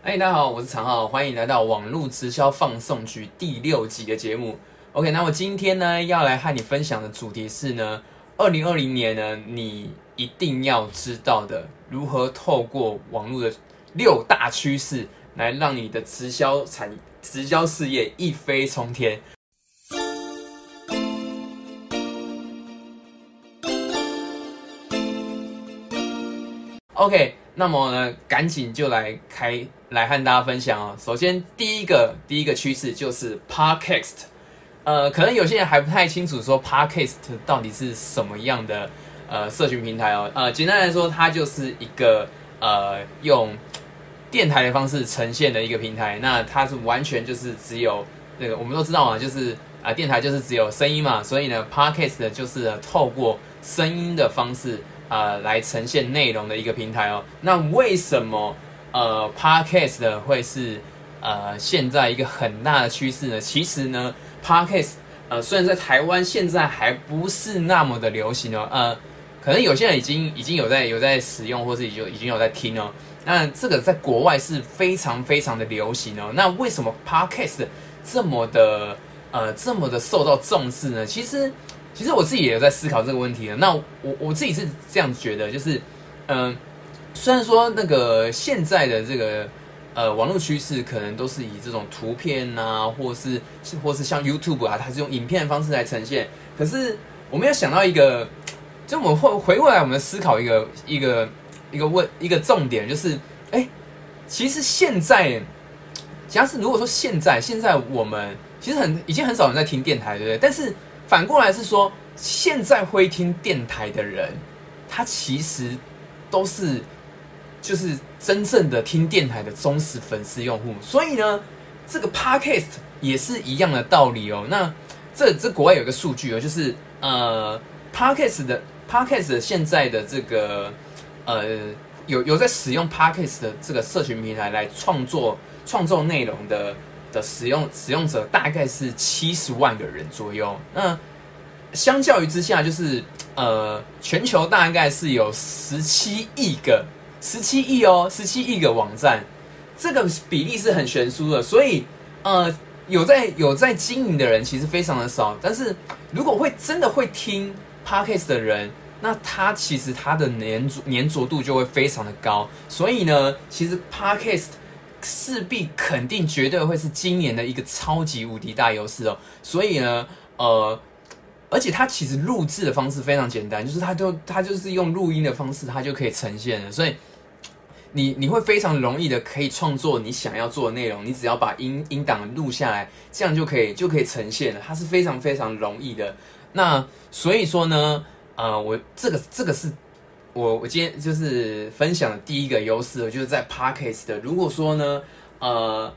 哎，大家好，我是常浩，欢迎来到网络直销放送局第六集的节目。OK，那我今天呢要来和你分享的主题是呢，二零二零年呢，你一定要知道的如何透过网络的六大趋势，来让你的直销产直销事业一飞冲天。OK，那么呢，赶紧就来开来和大家分享哦。首先，第一个第一个趋势就是 Podcast。呃，可能有些人还不太清楚说 Podcast 到底是什么样的呃社群平台哦。呃，简单来说，它就是一个呃用电台的方式呈现的一个平台。那它是完全就是只有那个我们都知道嘛，就是啊电台就是只有声音嘛，所以呢，Podcast 就是透过声音的方式。呃，来呈现内容的一个平台哦。那为什么呃，Podcast 会是呃现在一个很大的趋势呢？其实呢，Podcast 呃虽然在台湾现在还不是那么的流行哦，呃，可能有些人已经已经有在有在使用，或是已经已经有在听哦。那这个在国外是非常非常的流行哦。那为什么 Podcast 这么的呃这么的受到重视呢？其实。其实我自己也有在思考这个问题了。那我我自己是这样觉得，就是，嗯，虽然说那个现在的这个呃网络趋势可能都是以这种图片啊，或是或是像 YouTube 啊，它是用影片的方式来呈现。可是我们要想到一个，就我们会回过来，我们思考一个一个一个问一个重点，就是，哎，其实现在，假是如果说现在现在我们其实很已经很少人在听电台，对不对？但是反过来是说，现在会听电台的人，他其实都是就是真正的听电台的忠实粉丝用户。所以呢，这个 podcast 也是一样的道理哦。那这这国外有个数据哦，就是呃，podcast 的 podcast 现在的这个呃有有在使用 podcast 的这个社群平台来创作创作内容的。的使用使用者大概是七十万个人左右。那相较于之下，就是呃，全球大概是有十七亿个，十七亿哦，十七亿个网站，这个比例是很悬殊的。所以呃，有在有在经营的人其实非常的少。但是如果会真的会听 podcast 的人，那他其实他的粘着粘着度就会非常的高。所以呢，其实 podcast。势必肯定绝对会是今年的一个超级无敌大优势哦，所以呢，呃，而且它其实录制的方式非常简单，就是它就它就是用录音的方式，它就可以呈现了，所以你你会非常容易的可以创作你想要做的内容，你只要把音音档录下来，这样就可以就可以呈现了，它是非常非常容易的。那所以说呢，呃，我这个这个是。我我今天就是分享的第一个优势，就是在 Parkes 的。如果说呢，呃，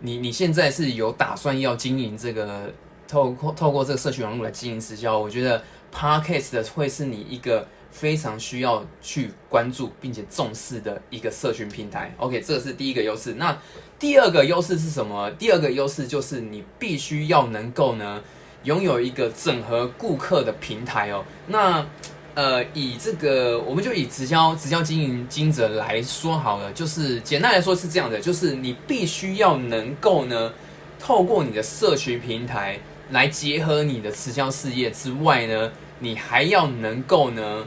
你你现在是有打算要经营这个透过透过这个社群网络来经营直销，我觉得 Parkes 的会是你一个非常需要去关注并且重视的一个社群平台。OK，这是第一个优势。那第二个优势是什么？第二个优势就是你必须要能够呢拥有一个整合顾客的平台哦。那呃，以这个，我们就以直销直销经营经营者来说好了，就是简单来说是这样的，就是你必须要能够呢，透过你的社群平台来结合你的直销事业之外呢，你还要能够呢，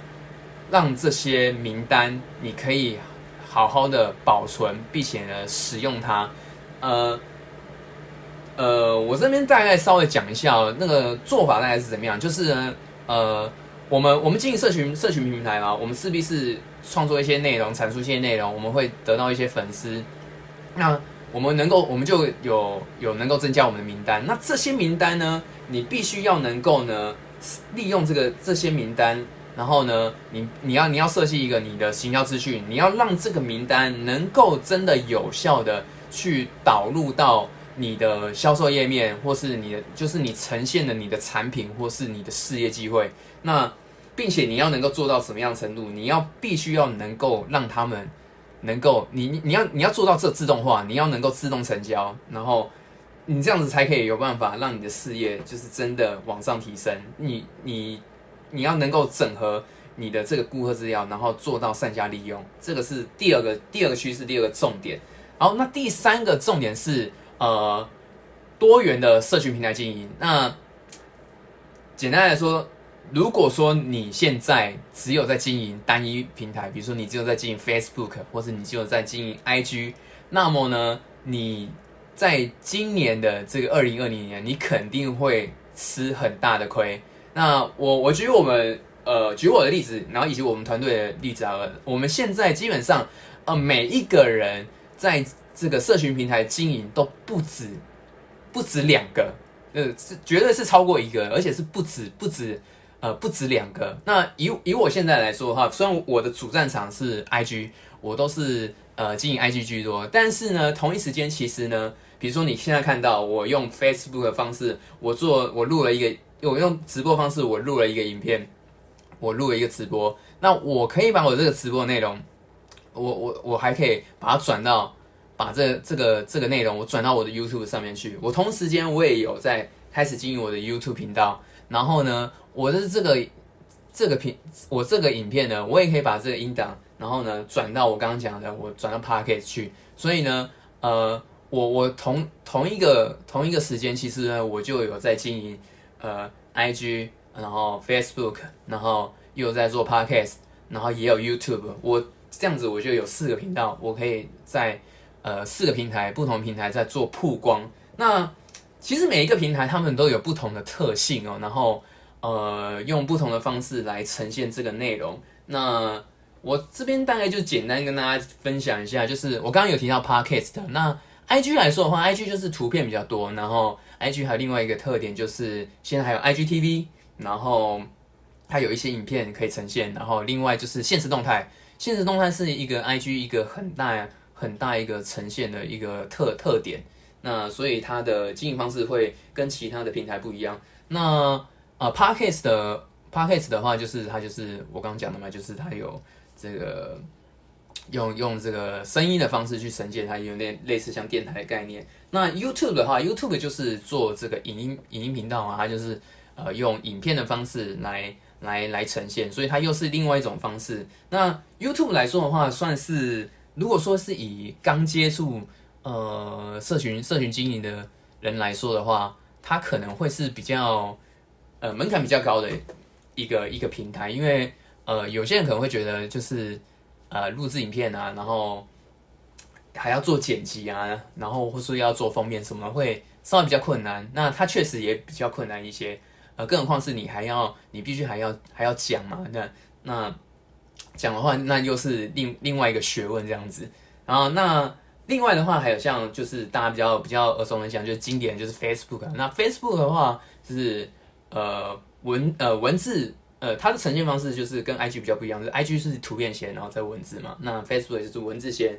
让这些名单你可以好好的保存，并且呢使用它。呃呃，我这边大概稍微讲一下那个做法大概是怎么样，就是呢，呃。我们我们经营社群社群平台嘛，我们势必是创作一些内容，阐述一些内容，我们会得到一些粉丝。那我们能够，我们就有有能够增加我们的名单。那这些名单呢，你必须要能够呢，利用这个这些名单，然后呢，你你要你要设计一个你的行销资讯，你要让这个名单能够真的有效的去导入到你的销售页面，或是你的就是你呈现的你的产品，或是你的事业机会。那，并且你要能够做到什么样程度？你要必须要能够让他们能够，你你要你要做到这自动化，你要能够自动成交，然后你这样子才可以有办法让你的事业就是真的往上提升。你你你要能够整合你的这个顾客资料，然后做到善加利用，这个是第二个第二个趋势，第二个重点。好，那第三个重点是呃多元的社群平台经营。那简单来说，如果说你现在只有在经营单一平台，比如说你只有在经营 Facebook，或者你只有在经营 IG，那么呢，你在今年的这个二零二零年，你肯定会吃很大的亏。那我我举我们呃举我的例子，然后以及我们团队的例子啊，我们现在基本上呃每一个人在这个社群平台经营都不止不止两个。呃，是绝对是超过一个，而且是不止不止，呃，不止两个。那以以我现在来说的话，虽然我的主战场是 IG，我都是呃经营 IG 居多，但是呢，同一时间其实呢，比如说你现在看到我用 Facebook 的方式，我做我录了一个，我用直播方式我录了一个影片，我录了一个直播，那我可以把我这个直播内容，我我我还可以把它转到。把这这个这个内容我转到我的 YouTube 上面去。我同时间我也有在开始经营我的 YouTube 频道。然后呢，我的这个这个频我这个影片呢，我也可以把这个音档，然后呢转到我刚刚讲的，我转到 Podcast 去。所以呢，呃，我我同同一个同一个时间，其实呢，我就有在经营呃 IG，然后 Facebook，然后又在做 Podcast，然后也有 YouTube。我这样子我就有四个频道，我可以在。呃，四个平台，不同平台在做曝光。那其实每一个平台，他们都有不同的特性哦。然后，呃，用不同的方式来呈现这个内容。那我这边大概就简单跟大家分享一下，就是我刚刚有提到 Podcast。那 IG 来说的话，IG 就是图片比较多。然后，IG 还有另外一个特点，就是现在还有 IGTV，然后它有一些影片可以呈现。然后，另外就是现实动态，现实动态是一个 IG 一个很大。很大一个呈现的一个特特点，那所以它的经营方式会跟其他的平台不一样。那呃，Podcast 的 Podcast 的话，就是它就是我刚刚讲的嘛，就是它有这个用用这个声音的方式去呈现，它有点类似像电台的概念。那 YouTube 的话，YouTube 就是做这个影音影音频道嘛，它就是呃用影片的方式来来来呈现，所以它又是另外一种方式。那 YouTube 来说的话，算是。如果说是以刚接触呃社群社群经营的人来说的话，他可能会是比较呃门槛比较高的一个一个平台，因为呃有些人可能会觉得就是呃录制影片啊，然后还要做剪辑啊，然后或是要做封面什么会稍微比较困难。那它确实也比较困难一些，呃，更何况是你还要你必须还要还要讲嘛，那那。讲的话，那又是另另外一个学问这样子。然后那另外的话，还有像就是大家比较比较耳熟能详，就是经典就是 Facebook。那 Facebook 的话，就是呃文呃文字呃它的呈现方式就是跟 IG 比较不一样，是 IG 是图片先，然后再文字嘛。那 Facebook 就是文字先，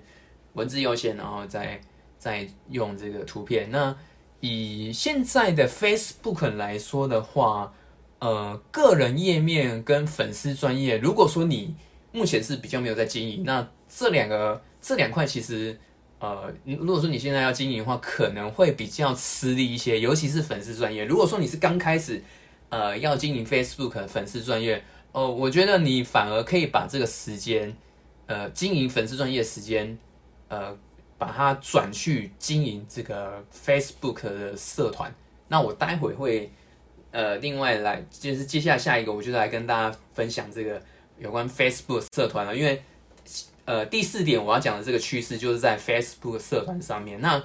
文字优先，然后再再用这个图片。那以现在的 Facebook 来说的话，呃个人页面跟粉丝专业，如果说你目前是比较没有在经营，那这两个这两块其实，呃，如果说你现在要经营的话，可能会比较吃力一些，尤其是粉丝专业。如果说你是刚开始，呃，要经营 Facebook 粉丝专业，哦，我觉得你反而可以把这个时间，呃，经营粉丝专业时间，呃，把它转去经营这个 Facebook 的社团。那我待会会，呃，另外来就是接下下一个，我就来跟大家分享这个。有关 Facebook 社团了，因为呃第四点我要讲的这个趋势就是在 Facebook 社团上面。那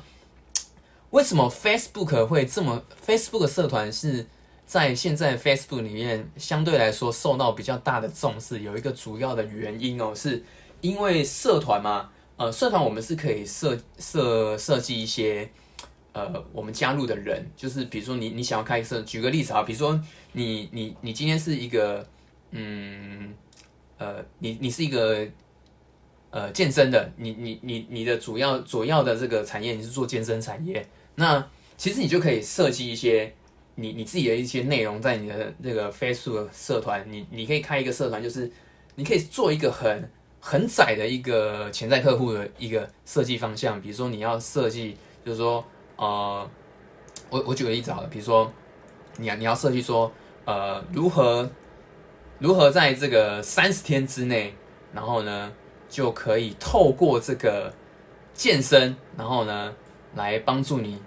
为什么 Facebook 会这么？Facebook 社团是在现在 Facebook 里面相对来说受到比较大的重视，有一个主要的原因哦，是因为社团嘛，呃，社团我们是可以设设设计一些呃我们加入的人，就是比如说你你想要开设，举个例子啊，比如说你你你今天是一个嗯。呃，你你是一个呃健身的，你你你你的主要主要的这个产业你是做健身产业，那其实你就可以设计一些你你自己的一些内容在你的那个 Facebook 社团，你你可以开一个社团，就是你可以做一个很很窄的一个潜在客户的一个设计方向，比如说你要设计，就是说呃，我我举个例子好了，比如说你要你要设计说呃如何。如何在这个三十天之内，然后呢就可以透过这个健身，然后呢来帮助你，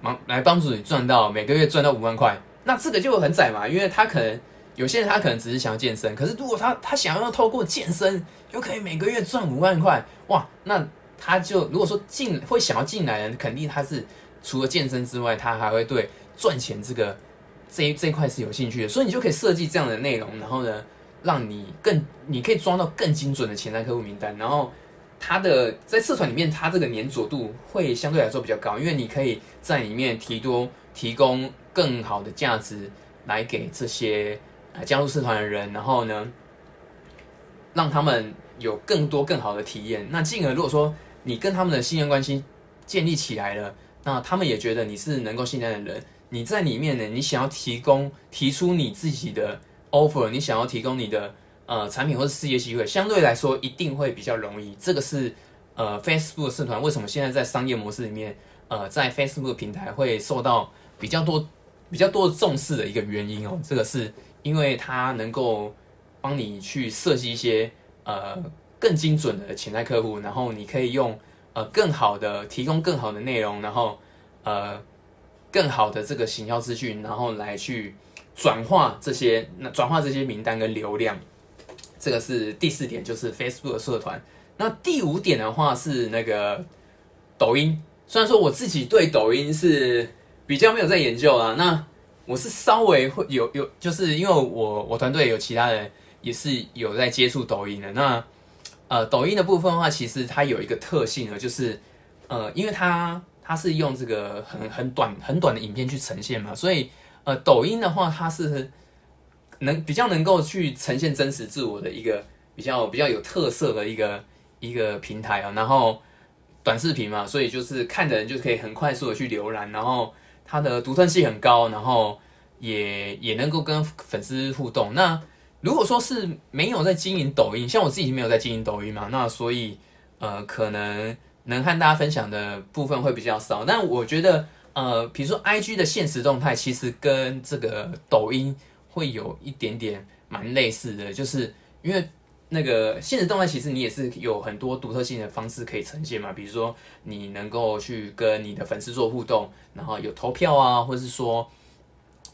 忙来帮助你赚到每个月赚到五万块。那这个就很窄嘛，因为他可能有些人他可能只是想要健身，可是如果他他想要透过健身又可以每个月赚五万块，哇，那他就如果说进会想要进来的人，肯定他是除了健身之外，他还会对赚钱这个这一这一块是有兴趣的，所以你就可以设计这样的内容，然后呢，让你更你可以装到更精准的潜在客户名单，然后他的在社团里面，他这个粘着度会相对来说比较高，因为你可以在里面提多提供。更好的价值来给这些呃加入社团的人，然后呢，让他们有更多更好的体验。那进而如果说你跟他们的信任关系建立起来了，那他们也觉得你是能够信任的人。你在里面呢，你想要提供提出你自己的 offer，你想要提供你的呃产品或者事业机会，相对来说一定会比较容易。这个是呃 Facebook 社团为什么现在在商业模式里面，呃在 Facebook 平台会受到比较多。比较多的重视的一个原因哦，这个是因为它能够帮你去设计一些呃更精准的潜在客户，然后你可以用呃更好的提供更好的内容，然后呃更好的这个行销资讯，然后来去转化这些那转化这些名单跟流量。这个是第四点，就是 Facebook 的社团。那第五点的话是那个抖音，虽然说我自己对抖音是。比较没有在研究啊，那我是稍微会有有，就是因为我我团队有其他人也是有在接触抖音的。那呃，抖音的部分的话，其实它有一个特性呢，就是呃，因为它它是用这个很很短很短的影片去呈现嘛，所以呃，抖音的话，它是能比较能够去呈现真实自我的一个比较比较有特色的一个一个平台啊。然后短视频嘛，所以就是看的人就可以很快速的去浏览，然后。它的独特性很高，然后也也能够跟粉丝互动。那如果说是没有在经营抖音，像我自己没有在经营抖音嘛，那所以呃，可能能和大家分享的部分会比较少。但我觉得呃，比如说 IG 的现实动态，其实跟这个抖音会有一点点蛮类似的，就是因为。那个现实动态其实你也是有很多独特性的方式可以呈现嘛，比如说你能够去跟你的粉丝做互动，然后有投票啊，或是说，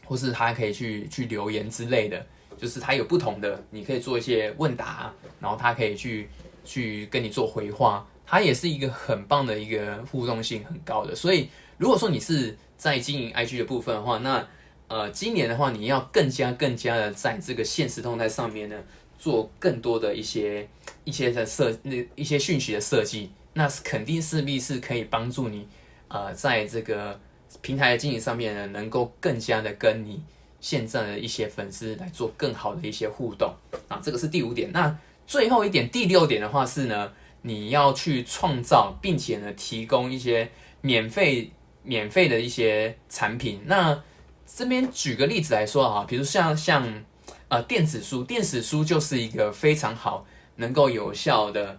或是他可以去去留言之类的，就是他有不同的，你可以做一些问答，然后他可以去去跟你做回话，它也是一个很棒的一个互动性很高的。所以如果说你是在经营 IG 的部分的话，那呃今年的话你要更加更加的在这个现实动态上面呢。做更多的一些一些的设那一些讯息的设计，那是肯定势必是可以帮助你，呃，在这个平台的经营上面呢，能够更加的跟你现在的一些粉丝来做更好的一些互动啊，这个是第五点。那最后一点，第六点的话是呢，你要去创造并且呢提供一些免费免费的一些产品。那这边举个例子来说啊，比如像像。呃，电子书，电子书就是一个非常好，能够有效的，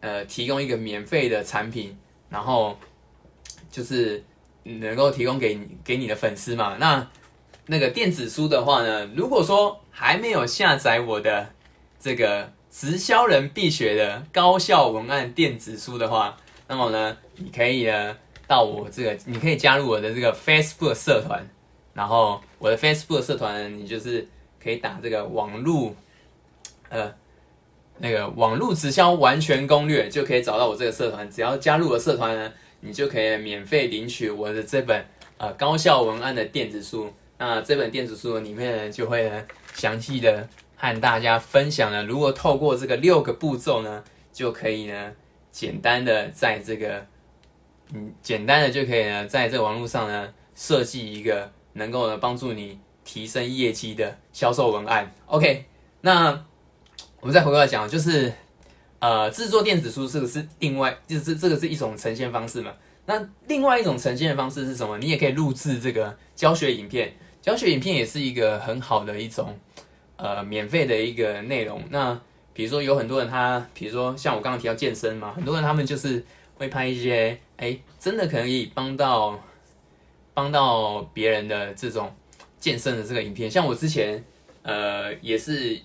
呃，提供一个免费的产品，然后就是能够提供给给你的粉丝嘛。那那个电子书的话呢，如果说还没有下载我的这个直销人必学的高效文案电子书的话，那么呢，你可以呢到我这个，你可以加入我的这个 Facebook 社团，然后我的 Facebook 社团，你就是。可以打这个网络，呃，那个网络直销完全攻略，就可以找到我这个社团。只要加入了社团呢，你就可以免费领取我的这本呃高效文案的电子书。那这本电子书里面呢，就会呢详细的和大家分享了，如果透过这个六个步骤呢，就可以呢简单的在这个嗯简单的就可以呢在这个网络上呢设计一个能够呢帮助你。提升业绩的销售文案，OK。那我们再回过来讲，就是呃，制作电子书这个是另外，就是这个是一种呈现方式嘛。那另外一种呈现的方式是什么？你也可以录制这个教学影片，教学影片也是一个很好的一种呃免费的一个内容。那比如说有很多人他，比如说像我刚刚提到健身嘛，很多人他们就是会拍一些哎，真的可以帮到帮到别人的这种。健身的这个影片，像我之前，呃也是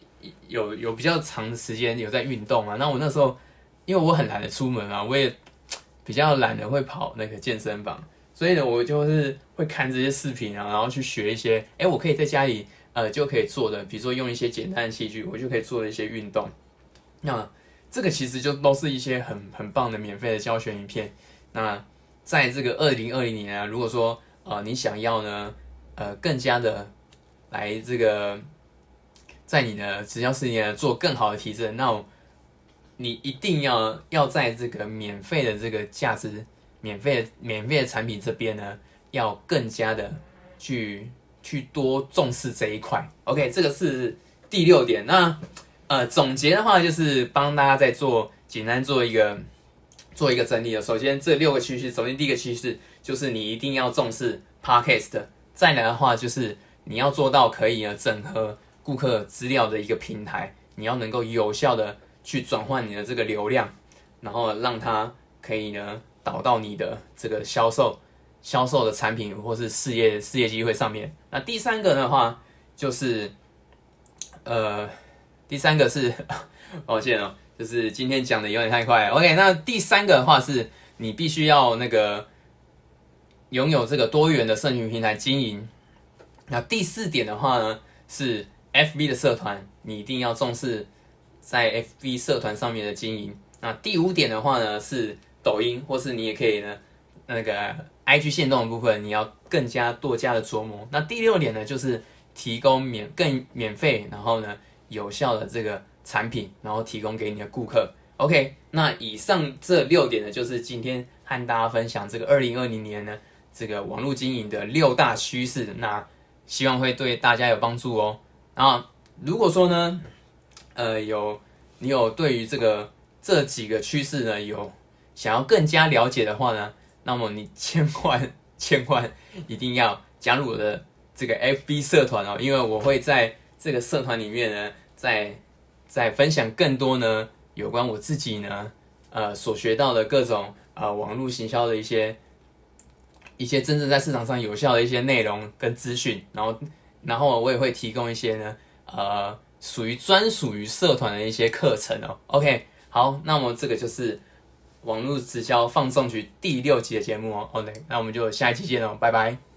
有有比较长的时间有在运动啊。那我那时候因为我很懒得出门啊，我也比较懒得会跑那个健身房，所以呢，我就是会看这些视频啊，然后去学一些，哎，我可以在家里呃就可以做的，比如说用一些简单的器具，我就可以做一些运动。那这个其实就都是一些很很棒的免费的教学影片。那在这个二零二零年啊，如果说呃你想要呢，呃更加的来这个在你的直销事业做更好的提升，那你一定要要在这个免费的这个价值、免费的免费的产品这边呢，要更加的去去多重视这一块。OK，这个是第六点。那呃，总结的话就是帮大家在做简单做一个做一个整理的。首先，这六个趋势，首先第一个趋势就是你一定要重视 Podcast。再来的话就是你要做到可以呢整合顾客资料的一个平台，你要能够有效的去转换你的这个流量，然后让它可以呢导到你的这个销售销售的产品或是事业事业机会上面。那第三个的话就是呃。第三个是，抱歉哦，就是今天讲的有点太快。OK，那第三个的话是，你必须要那个拥有这个多元的社群平台经营。那第四点的话呢，是 FB 的社团，你一定要重视在 FB 社团上面的经营。那第五点的话呢，是抖音，或是你也可以呢，那个 IG 线动的部分，你要更加多加的琢磨。那第六点呢，就是提供免更免费，然后呢。有效的这个产品，然后提供给你的顾客。OK，那以上这六点呢，就是今天和大家分享这个二零二零年呢这个网络经营的六大趋势。那希望会对大家有帮助哦。然后如果说呢，呃，有你有对于这个这几个趋势呢有想要更加了解的话呢，那么你千万 千万一定要加入我的这个 FB 社团哦，因为我会在这个社团里面呢。在在分享更多呢，有关我自己呢，呃，所学到的各种呃网络行销的一些一些真正在市场上有效的一些内容跟资讯，然后然后我也会提供一些呢，呃，属于专属于社团的一些课程哦。OK，好，那么这个就是网络直销放送局第六集的节目哦。OK，那我们就下一期见喽，拜拜。